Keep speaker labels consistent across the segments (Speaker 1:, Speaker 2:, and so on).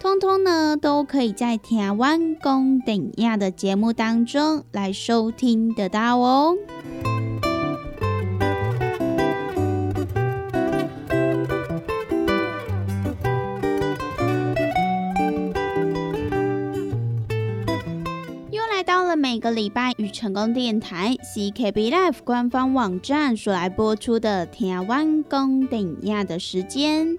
Speaker 1: 通通呢，都可以在台湾公等亚的节目当中来收听得到哦。又来到了每个礼拜与成功电台 CKB Life 官方网站所来播出的台湾公等亚的时间。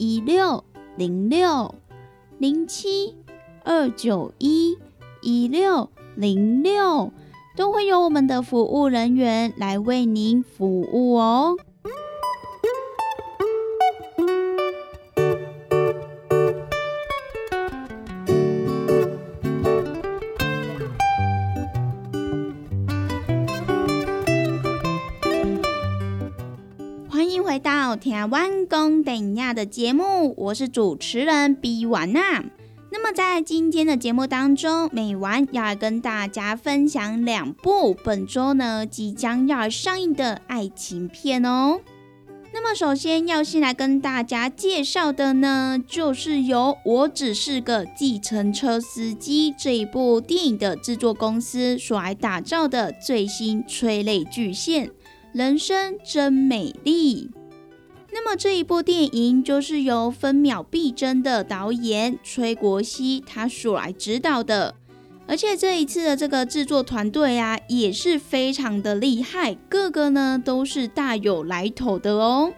Speaker 1: 一六零六零七二九一一六零六，都会有我们的服务人员来为您服务哦。欢迎回到台湾公等亚的节目，我是主持人比完娜。那么在今天的节目当中，美完要来跟大家分享两部本周呢即将要上映的爱情片哦。那么首先要先来跟大家介绍的呢，就是由《我只是个计程车司机》这一部电影的制作公司所来打造的最新催泪巨献。人生真美丽。那么这一部电影就是由分秒必争的导演崔国熙他所来指导的，而且这一次的这个制作团队啊也是非常的厉害，个个呢都是大有来头的哦。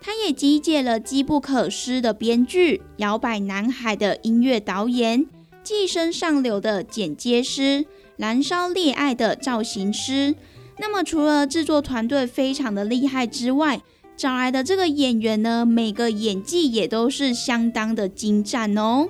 Speaker 1: 他也集结了《机不可失》的编剧、摇摆男孩的音乐导演、寄生上流的剪接师、燃烧恋爱的造型师。那么除了制作团队非常的厉害之外，找来的这个演员呢，每个演技也都是相当的精湛哦。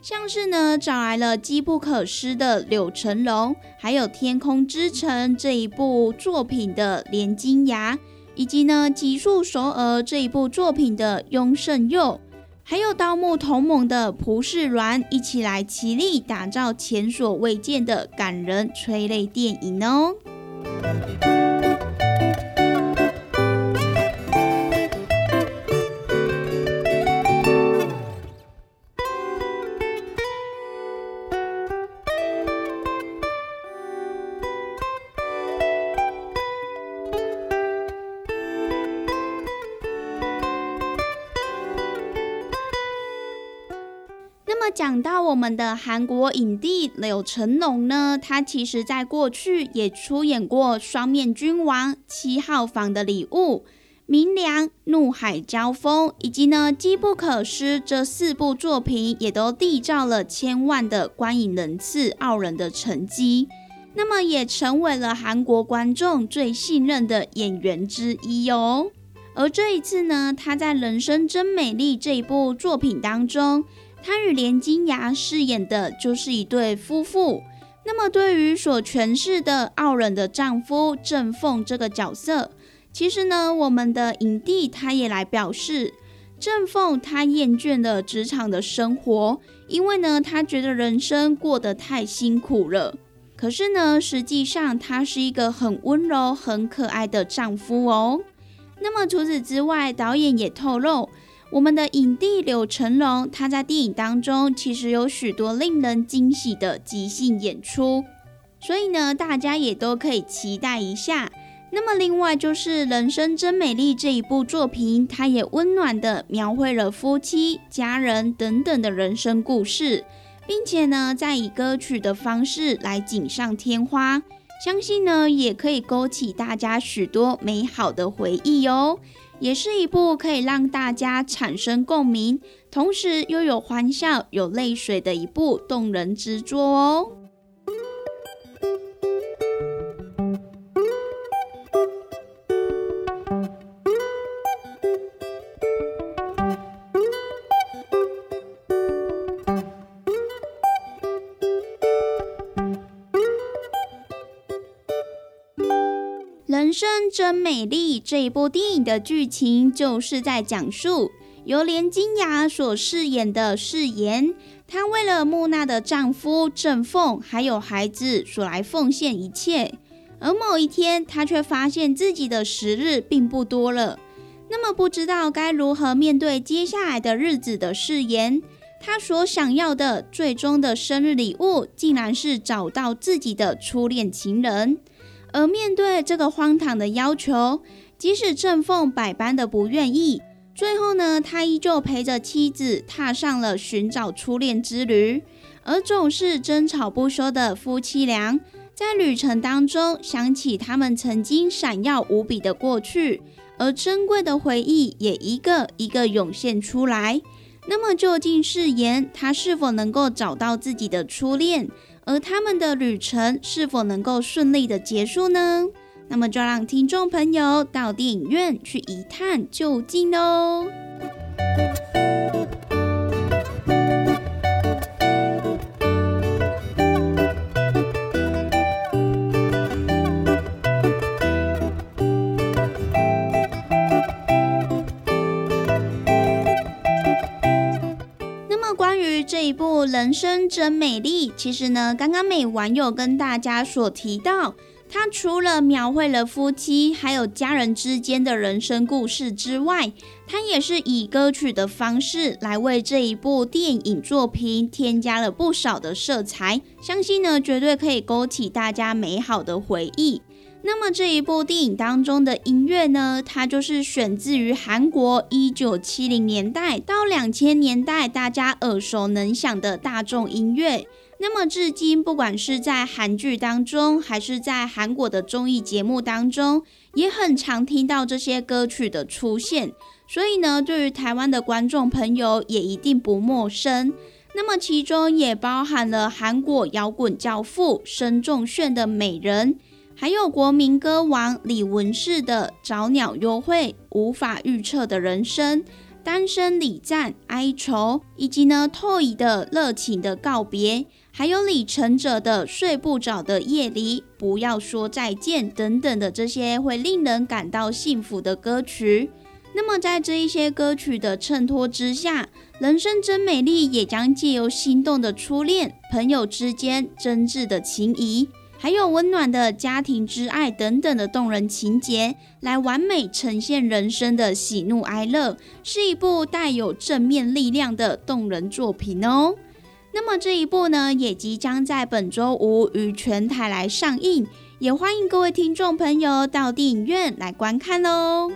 Speaker 1: 像是呢，找来了机不可失的柳成龙，还有《天空之城》这一部作品的连金牙，以及呢《极速首尔》这一部作品的雍胜佑，还有《盗墓同盟》的蒲世鸾，一起来齐力打造前所未见的感人催泪电影哦。Thank you. 到我们的韩国影帝柳成龙呢，他其实在过去也出演过《双面君王》《七号房的礼物》《明良》《怒海交锋》以及呢《机不可失》这四部作品，也都缔造了千万的观影人次、傲人的成绩。那么也成为了韩国观众最信任的演员之一哦。而这一次呢，他在《人生真美丽》这一部作品当中。他与连金牙饰演的就是一对夫妇。那么，对于所诠释的傲人的丈夫郑凤这个角色，其实呢，我们的影帝他也来表示，郑凤他厌倦了职场的生活，因为呢，他觉得人生过得太辛苦了。可是呢，实际上他是一个很温柔、很可爱的丈夫哦。那么除此之外，导演也透露。我们的影帝柳成龙，他在电影当中其实有许多令人惊喜的即兴演出，所以呢，大家也都可以期待一下。那么，另外就是《人生真美丽》这一部作品，它也温暖的描绘了夫妻、家人等等的人生故事，并且呢，再以歌曲的方式来锦上添花，相信呢也可以勾起大家许多美好的回忆哦。也是一部可以让大家产生共鸣，同时又有欢笑、有泪水的一部动人之作哦。生真美丽这一部电影的剧情，就是在讲述由连金雅所饰演的誓言，她为了木娜的丈夫郑凤还有孩子所来奉献一切，而某一天，她却发现自己的时日并不多了。那么，不知道该如何面对接下来的日子的誓言，她所想要的最终的生日礼物，竟然是找到自己的初恋情人。而面对这个荒唐的要求，即使郑凤百般的不愿意，最后呢，他依旧陪着妻子踏上了寻找初恋之旅。而总是争吵不休的夫妻俩，在旅程当中想起他们曾经闪耀无比的过去，而珍贵的回忆也一个一个涌现出来。那么，究竟誓言他是否能够找到自己的初恋？而他们的旅程是否能够顺利的结束呢？那么就让听众朋友到电影院去一探究竟喽。《人生真美丽》，其实呢，刚刚美网友跟大家所提到，它除了描绘了夫妻还有家人之间的人生故事之外，它也是以歌曲的方式来为这一部电影作品添加了不少的色彩，相信呢，绝对可以勾起大家美好的回忆。那么这一部电影当中的音乐呢，它就是选自于韩国一九七零年代到两千年代大家耳熟能详的大众音乐。那么至今，不管是在韩剧当中，还是在韩国的综艺节目当中，也很常听到这些歌曲的出现。所以呢，对于台湾的观众朋友也一定不陌生。那么其中也包含了韩国摇滚教父申仲炫的《美人》。还有国民歌王李文世的《找鸟幽会》，无法预测的人生，单身礼赞哀愁，以及呢透乙的热情的告别，还有李承哲的睡不着的夜里，不要说再见等等的这些会令人感到幸福的歌曲。那么在这一些歌曲的衬托之下，人生真美丽也将借由心动的初恋、朋友之间真挚的情谊。还有温暖的家庭之爱等等的动人情节，来完美呈现人生的喜怒哀乐，是一部带有正面力量的动人作品哦。那么这一部呢，也即将在本周五于全台来上映，也欢迎各位听众朋友到电影院来观看喽。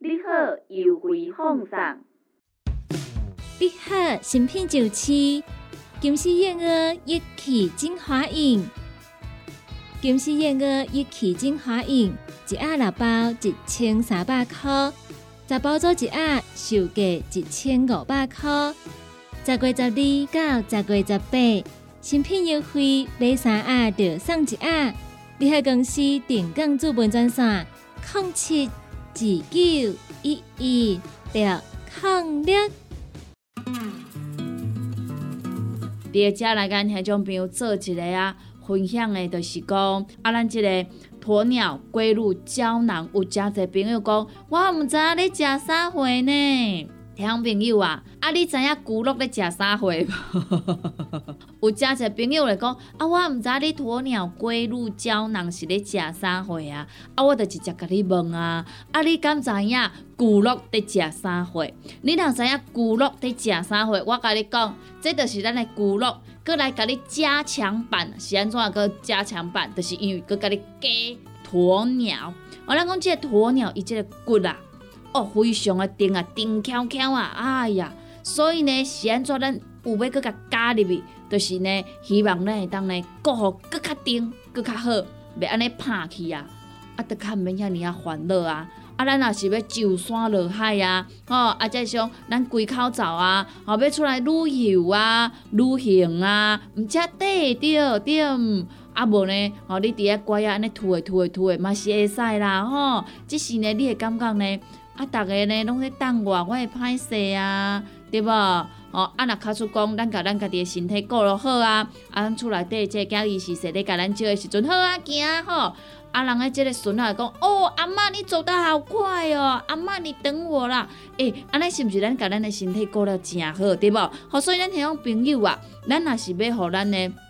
Speaker 2: 你好，优惠放送。
Speaker 3: 你好，新品就市，金丝燕鹅一起精华饮，金丝燕鹅一起精华饮，一盒六包一千三百块，十包做一盒，售价一千五百块。十月十二到十月十八，新品优惠，买三盒就送一盒。你好，公司定岗资本专线：零七二九一一六零六。
Speaker 2: 伫遮来跟听众朋友做一个啊分享的，就是讲啊，咱即个鸵鸟龟乳胶囊，有诚侪朋友讲，我毋知影你食啥货呢？听朋友啊，啊，你知影骨碌咧食啥货无？有诚侪朋友来讲，啊，我毋知你鸵鸟龟鹿胶囊是咧食啥货啊？啊，我就直接甲你问啊，啊，你敢知影骨碌咧食啥货？你若知影骨碌咧食啥货，我甲你讲，这就是咱的骨碌，过来甲你加强版，是安怎个加强版？就是因为佮甲你加鸵鸟。我咱讲即个鸵鸟，伊即个骨啊。哦，非常的甜啊，甜翘翘啊，哎呀，所以呢，是安怎咱有要搁甲加入去，就是呢，希望咱会当呢，过好搁较甜，搁较好，袂安尼拍去啊，啊，得较毋免遐尔啊烦恼啊。啊，咱若是要上山落海啊，吼，啊，再是讲咱归口走啊，吼，要出来旅游啊、旅行啊，毋则对着对，啊无呢，吼，你伫遐乖啊，安尼吐诶吐诶吐诶，嘛是会使啦，吼。即是呢，你会感觉呢，啊，逐个呢拢咧等我，我会歹势啊，对无？吼，啊，若卡出讲，咱甲咱家己诶身体顾落好啊，啊，咱厝内底即个囝伊是说咧甲咱照诶时阵好啊，行吼。啊，人诶，即个孙仔讲，哦，阿嬷你走得好快哦，阿嬷你等我啦。诶，安尼是毋是咱甲咱诶身体顾了诚好，对无？好，所以咱迄种朋友啊，咱若是要互咱诶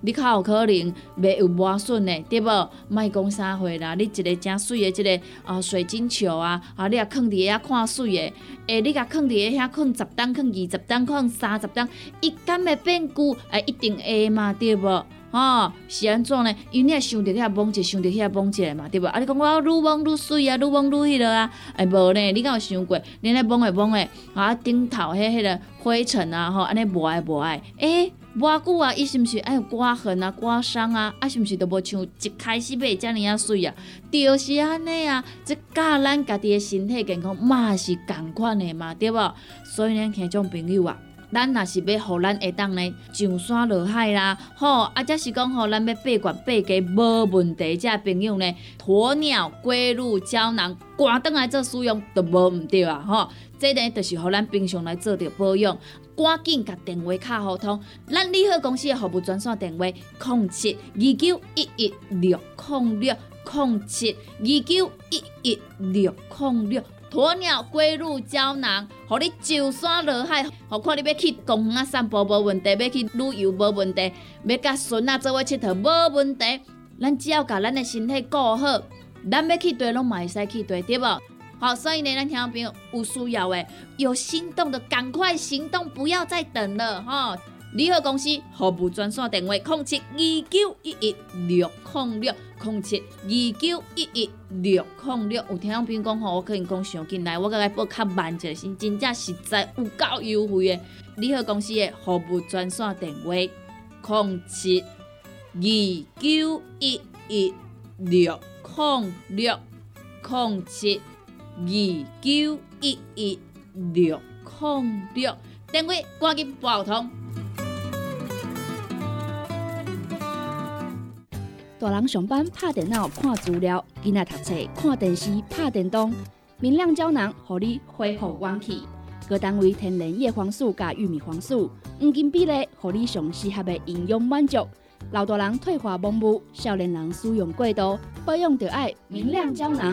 Speaker 2: 你较有可能袂有磨损的，对无？莫讲啥货啦，你一个正水的，即个啊水晶球啊，啊你啊放伫遐看水的，诶，你甲放伫遐放十担，放二十担，放三十担，伊敢会变旧？诶，一定会嘛，对无？吼，是安怎呢？因为你也想着遐摸者，想着遐摸者嘛，对无？啊，你讲我愈摸愈水啊，愈摸愈迄落啊，诶，无呢？你敢有想过？你咧摸诶摸诶，啊顶头迄迄个灰尘啊，吼，安尼无爱无爱，诶。偌久啊，伊是毋是爱有刮痕啊、刮伤啊？啊，是毋是都无像一开始买遮尔啊水啊？就是安尼啊，即教咱家己诶身体健康嘛是共款诶嘛，对无？所以呢，听种朋友啊，咱若是要互咱会当呢上山落海啦，吼，啊，则是讲吼，咱要八罐八家无问题，遮朋友呢，鸵鸟龟鹿胶囊，赶倒来做使用都无毋对啊，吼，这呢，就是互咱平常来做着保养。赶紧甲电话卡互通，咱利好公司的服务专线电话：零七二九一一六零六零七二九一一六零六。鸵鸟龟乳胶囊，互你上山落海，何况你要去公园散步无问题，要去旅游无问题，要甲孙仔做伙佚佗无问题。咱只要甲咱的身体顾好，咱要去对拢嘛会使去对，对无？好，所以呢，咱听众朋友有需要诶，有心动的赶快行动，不要再等了哈！联合公司服务专线电话：零七二九一一六零六零七二九一一六零六。有听众朋友讲吼，我可能讲上进来，我甲来报较慢一是真正实在有够优惠诶！联合公司的服务专线电话：零七二九一一六零六零七。二九一一六零六，电话赶紧拨通。
Speaker 4: 大人上班拍电脑看资料，囡仔读册看电视拍电动。明亮胶囊，互你恢复元气。各单位天然叶黄素加玉米黄素，黄金比例，互你上适合的营养满足。老大人退化盲目，少年人使用过度，保养就爱明亮胶囊。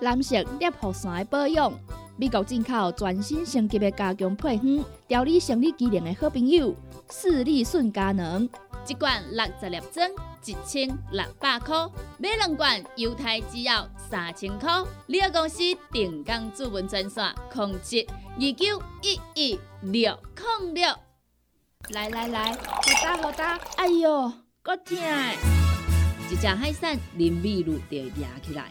Speaker 4: 蓝色裂护伞的保养，美国进口全新升级的加强配方，调理生理机能的好朋友——视力顺佳能，
Speaker 2: 一罐六十粒装，一千六百块；买两罐，犹太只要三千块。你个公司定岗主文专线：控制二九一一六零六。
Speaker 4: 来来来，好打好打！哎呦，够痛！
Speaker 2: 一只海扇林密路就压起来。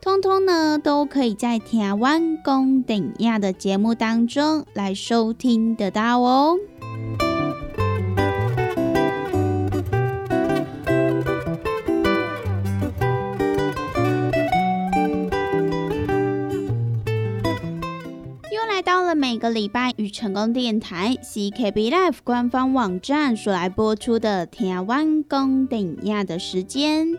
Speaker 1: 通通呢，都可以在台湾公顶亚的节目当中来收听得到哦。又来到了每个礼拜与成功电台 CKB Life 官方网站所来播出的台湾公顶亚的时间。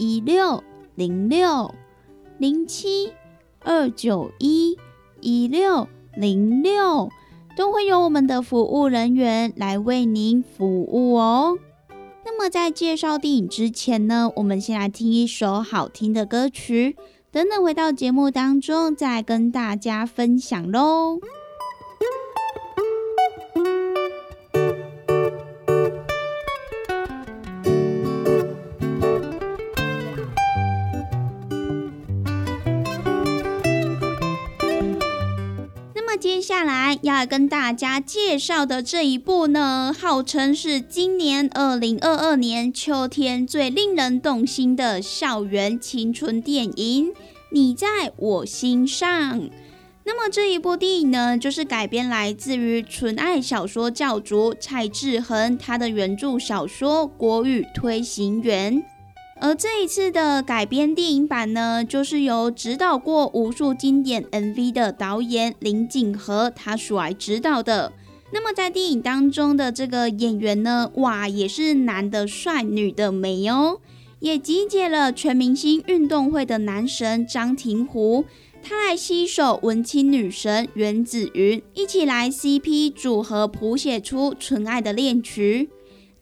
Speaker 1: 一六零六零七二九一一六零六，都会有我们的服务人员来为您服务哦。那么在介绍电影之前呢，我们先来听一首好听的歌曲，等等回到节目当中再跟大家分享喽。接下来要跟大家介绍的这一部呢，号称是今年二零二二年秋天最令人动心的校园青春电影《你在我心上》。那么这一部电影呢，就是改编来自于纯爱小说教主蔡志恒他的原著小说《国语推行员》。而这一次的改编电影版呢，就是由指导过无数经典 MV 的导演林景和他所来指导的。那么在电影当中的这个演员呢，哇，也是男的帅，女的美哦，也集结了全明星运动会的男神张庭湖，他来携手文青女神袁子云，一起来 CP 组合谱写出纯爱的恋曲。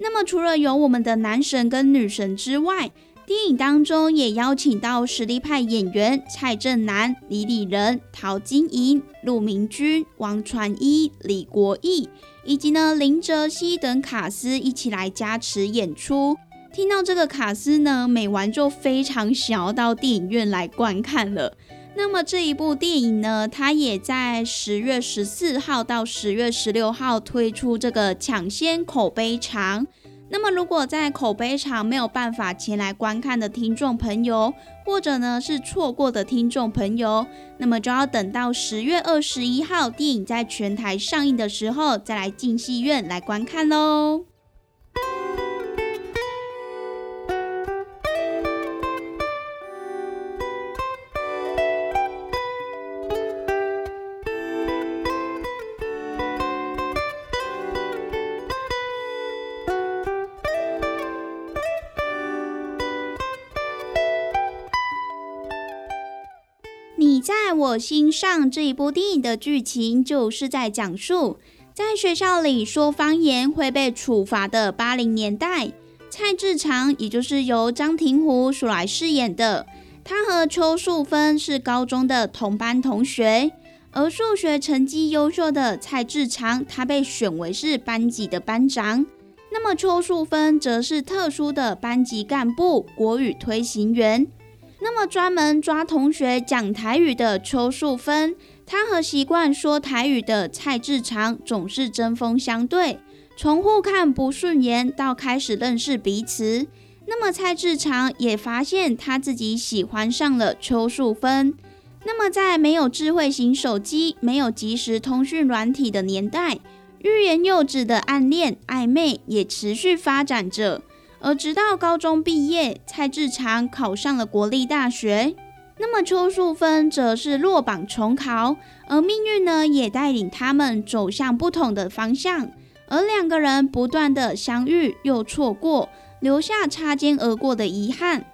Speaker 1: 那么除了有我们的男神跟女神之外，电影当中也邀请到实力派演员蔡正南、李李仁、陶晶莹、陆明君、王传一、李国义，以及呢林哲熙等卡司一起来加持演出。听到这个卡司呢，美完就非常想要到电影院来观看了。那么这一部电影呢，它也在十月十四号到十月十六号推出这个抢先口碑长。那么，如果在口碑场没有办法前来观看的听众朋友，或者呢是错过的听众朋友，那么就要等到十月二十一号电影在全台上映的时候，再来进戏院来观看喽。我心上这一部电影的剧情，就是在讲述在学校里说方言会被处罚的八零年代。蔡志强，也就是由张庭湖所来饰演的，他和邱淑芬是高中的同班同学。而数学成绩优秀的蔡志强，他被选为是班级的班长。那么邱淑芬则是特殊的班级干部、国语推行员。那么专门抓同学讲台语的邱淑芬，她和习惯说台语的蔡志长总是针锋相对，从互看不顺眼到开始认识彼此。那么蔡志长也发现他自己喜欢上了邱淑芬。那么在没有智慧型手机、没有即时通讯软体的年代，欲言又止的暗恋暧昧也持续发展着。而直到高中毕业，蔡志长考上了国立大学，那么邱淑芬则是落榜重考，而命运呢也带领他们走向不同的方向，而两个人不断的相遇又错过，留下擦肩而过的遗憾。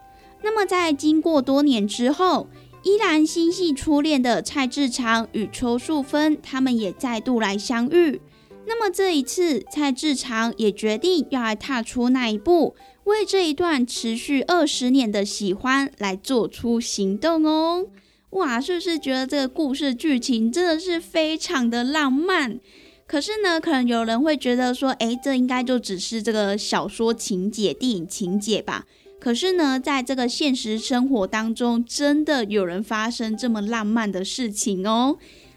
Speaker 1: 那么在经过多年之后，依然心系初恋的蔡志长与邱淑芬，他们也再度来相遇。那么这一次，蔡志长也决定要来踏出那一步，为这一段持续二十年的喜欢来做出行动哦！哇，是不是觉得这个故事剧情真的是非常的浪漫？可是呢，可能有人会觉得说，诶，这应该就只是这个小说情节、电影情节吧？可是呢，在这个现实生活当中，真的有人发生这么浪漫的事情哦！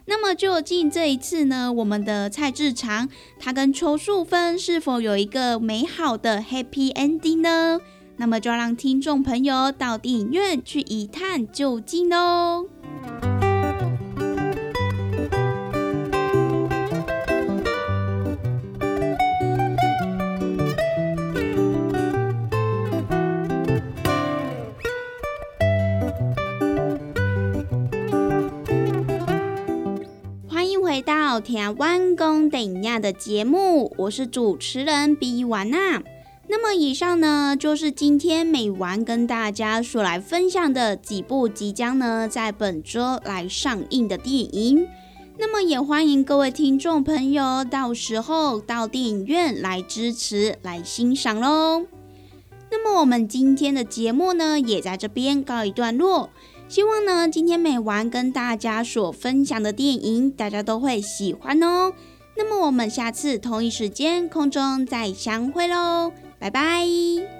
Speaker 1: 那么究竟这一次呢，我们的蔡志长他跟邱淑芬是否有一个美好的 happy ending 呢？那么就让听众朋友到电影院去一探究竟喽。回到台湾公等亚的节目，我是主持人比完娜。那么以上呢，就是今天美完跟大家所来分享的几部即将呢在本周来上映的电影。那么也欢迎各位听众朋友到时候到电影院来支持、来欣赏喽。那么我们今天的节目呢，也在这边告一段落。希望呢，今天美完跟大家所分享的电影，大家都会喜欢哦。那么我们下次同一时间空中再相会喽，拜拜。